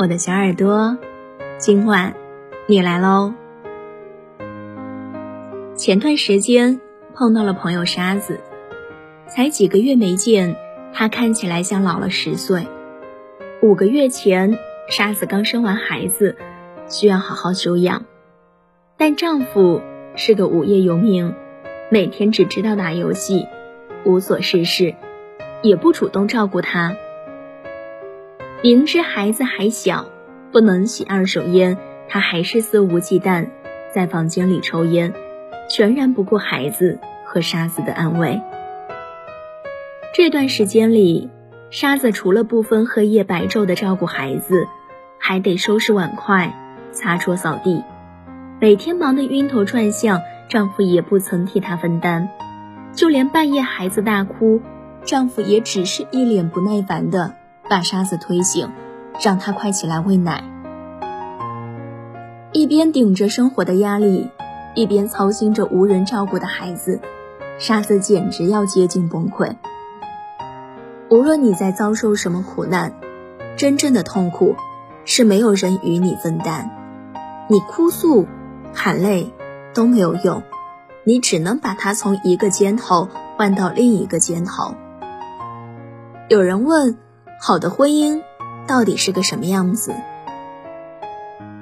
我的小耳朵，今晚你来喽。前段时间碰到了朋友沙子，才几个月没见，她看起来像老了十岁。五个月前，沙子刚生完孩子，需要好好休养，但丈夫是个无业游民，每天只知道打游戏，无所事事，也不主动照顾她。明知孩子还小，不能吸二手烟，他还是肆无忌惮在房间里抽烟，全然不顾孩子和沙子的安危。这段时间里，沙子除了不分黑夜白昼的照顾孩子，还得收拾碗筷、擦桌扫地，每天忙得晕头转向，丈夫也不曾替她分担，就连半夜孩子大哭，丈夫也只是一脸不耐烦的。把沙子推醒，让他快起来喂奶。一边顶着生活的压力，一边操心着无人照顾的孩子，沙子简直要接近崩溃。无论你在遭受什么苦难，真正的痛苦是没有人与你分担。你哭诉、喊累都没有用，你只能把它从一个肩头换到另一个肩头。有人问。好的婚姻到底是个什么样子？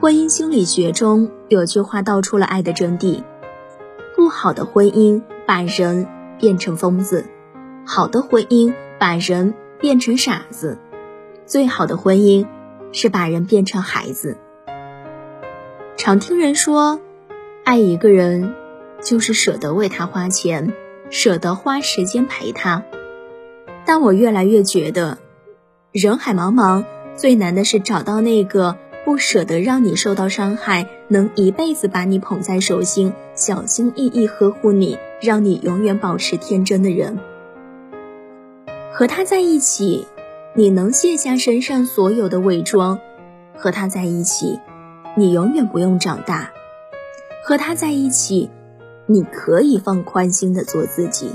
婚姻心理学中有句话道出了爱的真谛：不好的婚姻把人变成疯子，好的婚姻把人变成傻子，最好的婚姻是把人变成孩子。常听人说，爱一个人就是舍得为他花钱，舍得花时间陪他，但我越来越觉得。人海茫茫，最难的是找到那个不舍得让你受到伤害，能一辈子把你捧在手心，小心翼翼呵护你，让你永远保持天真的人。和他在一起，你能卸下身上所有的伪装；和他在一起，你永远不用长大；和他在一起，你可以放宽心的做自己。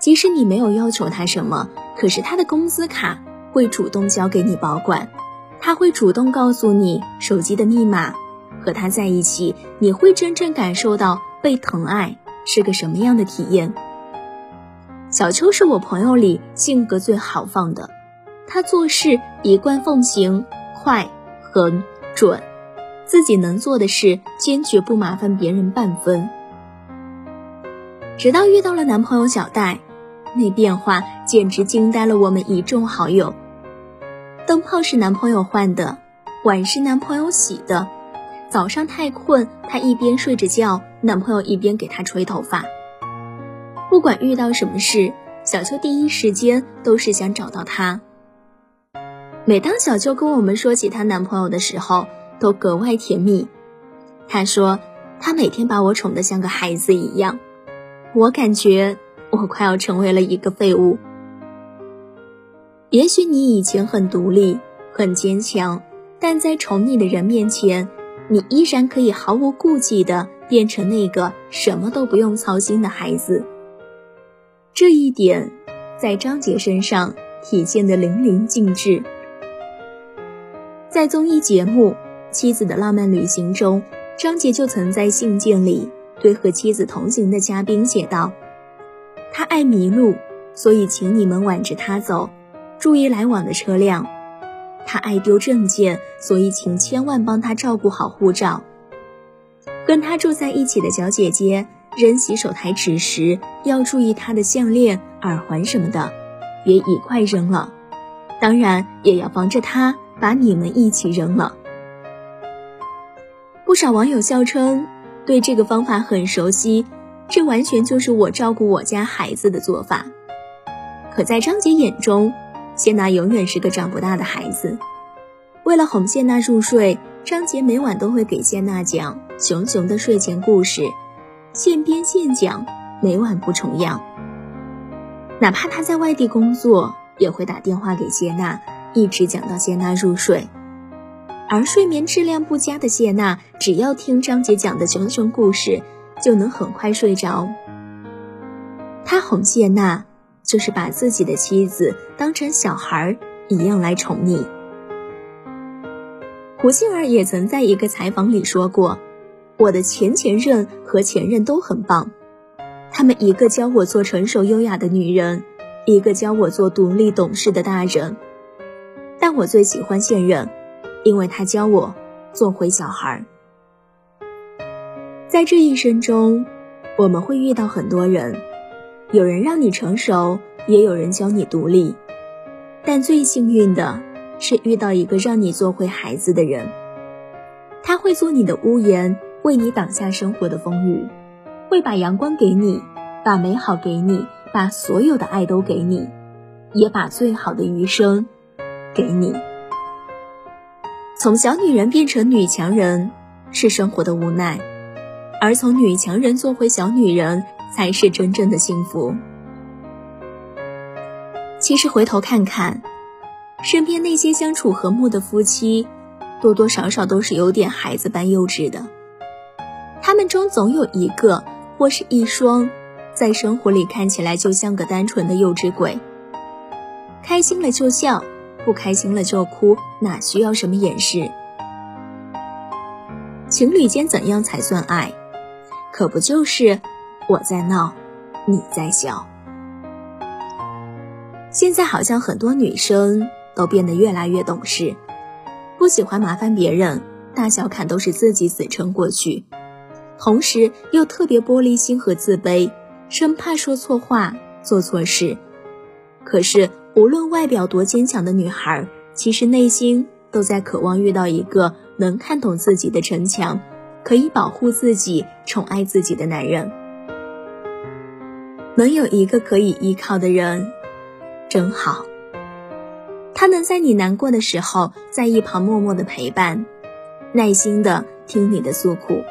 即使你没有要求他什么，可是他的工资卡会主动交给你保管，他会主动告诉你手机的密码。和他在一起，你会真正感受到被疼爱是个什么样的体验。小秋是我朋友里性格最豪放的，他做事一贯奉行快、狠、准，自己能做的事坚决不麻烦别人半分。直到遇到了男朋友小戴。那变化简直惊呆了我们一众好友。灯泡是男朋友换的，碗是男朋友洗的。早上太困，他一边睡着觉，男朋友一边给他吹头发。不管遇到什么事，小秋第一时间都是想找到他。每当小秋跟我们说起她男朋友的时候，都格外甜蜜。她说，他每天把我宠得像个孩子一样，我感觉。我快要成为了一个废物。也许你以前很独立、很坚强，但在宠你的人面前，你依然可以毫无顾忌的变成那个什么都不用操心的孩子。这一点，在张杰身上体现的淋漓尽致。在综艺节目《妻子的浪漫旅行》中，张杰就曾在信件里对和妻子同行的嘉宾写道。他爱迷路，所以请你们挽着他走，注意来往的车辆。他爱丢证件，所以请千万帮他照顾好护照。跟他住在一起的小姐姐扔洗手台纸时，要注意他的项链、耳环什么的，别一块扔了。当然也要防着他把你们一起扔了。不少网友笑称，对这个方法很熟悉。这完全就是我照顾我家孩子的做法，可在张杰眼中，谢娜永远是个长不大的孩子。为了哄谢娜入睡，张杰每晚都会给谢娜讲熊熊的睡前故事，现编现讲，每晚不重样。哪怕他在外地工作，也会打电话给谢娜，一直讲到谢娜入睡。而睡眠质量不佳的谢娜，只要听张杰讲的熊熊故事。就能很快睡着。他哄谢娜，就是把自己的妻子当成小孩一样来宠溺。胡杏儿也曾在一个采访里说过：“我的前前任和前任都很棒，他们一个教我做成熟优雅的女人，一个教我做独立懂事的大人。但我最喜欢现任，因为他教我做回小孩。”在这一生中，我们会遇到很多人，有人让你成熟，也有人教你独立，但最幸运的。是遇到一个让你做回孩子的人，他会做你的屋檐，为你挡下生活的风雨，会把阳光给你，把美好给你，把所有的爱都给你，也把最好的余生给你。从小女人变成女强人是生活的无奈，而从女强人做回小女人才是真正的幸福。其实回头看看。身边那些相处和睦的夫妻，多多少少都是有点孩子般幼稚的。他们中总有一个或是一双，在生活里看起来就像个单纯的幼稚鬼。开心了就笑，不开心了就哭，哪需要什么掩饰？情侣间怎样才算爱？可不就是我在闹，你在笑？现在好像很多女生。都变得越来越懂事，不喜欢麻烦别人，大小坎都是自己死撑过去，同时又特别玻璃心和自卑，生怕说错话、做错事。可是无论外表多坚强的女孩，其实内心都在渴望遇到一个能看懂自己的城墙，可以保护自己、宠爱自己的男人。能有一个可以依靠的人，真好。他能在你难过的时候，在一旁默默的陪伴，耐心的听你的诉苦；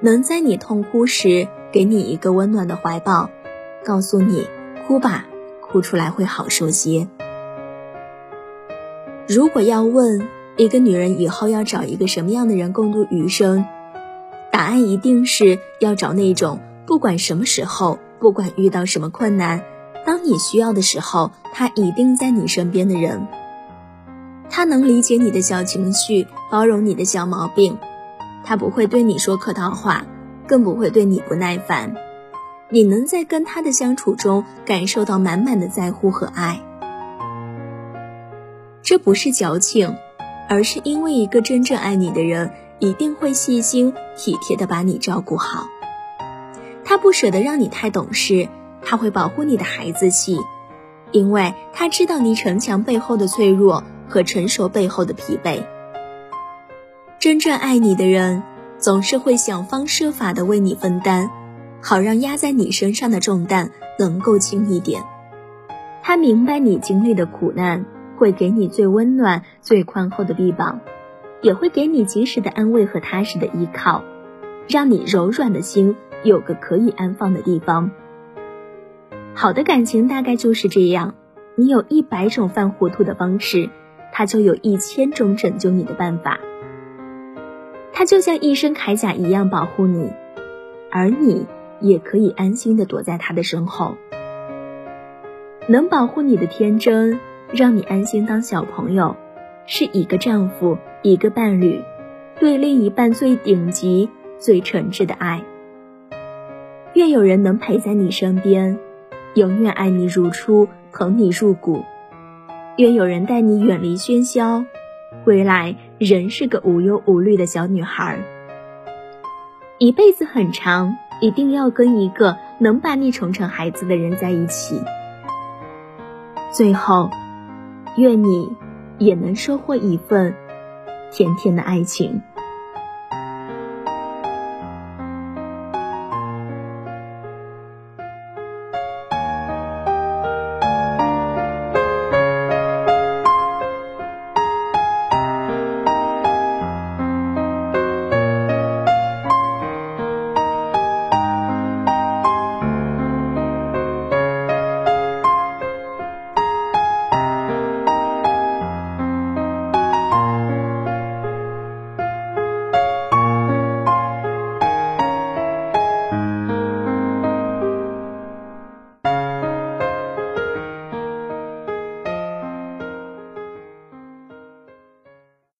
能在你痛哭时，给你一个温暖的怀抱，告诉你哭吧，哭出来会好受些。如果要问一个女人以后要找一个什么样的人共度余生，答案一定是要找那种不管什么时候，不管遇到什么困难。当你需要的时候，他一定在你身边的人。他能理解你的小情绪，包容你的小毛病，他不会对你说客套话，更不会对你不耐烦。你能在跟他的相处中感受到满满的在乎和爱。这不是矫情，而是因为一个真正爱你的人，一定会细心体贴的把你照顾好。他不舍得让你太懂事。他会保护你的孩子气，因为他知道你逞强背后的脆弱和成熟背后的疲惫。真正爱你的人，总是会想方设法的为你分担，好让压在你身上的重担能够轻一点。他明白你经历的苦难，会给你最温暖、最宽厚的臂膀，也会给你及时的安慰和踏实的依靠，让你柔软的心有个可以安放的地方。好的感情大概就是这样，你有一百种犯糊涂的方式，他就有一千种拯救你的办法。他就像一身铠甲一样保护你，而你也可以安心的躲在他的身后。能保护你的天真，让你安心当小朋友，是一个丈夫，一个伴侣，对另一半最顶级、最诚挚的爱。愿有人能陪在你身边。永远爱你如初，疼你入骨。愿有人带你远离喧嚣，归来仍是个无忧无虑的小女孩。一辈子很长，一定要跟一个能把你宠成孩子的人在一起。最后，愿你也能收获一份甜甜的爱情。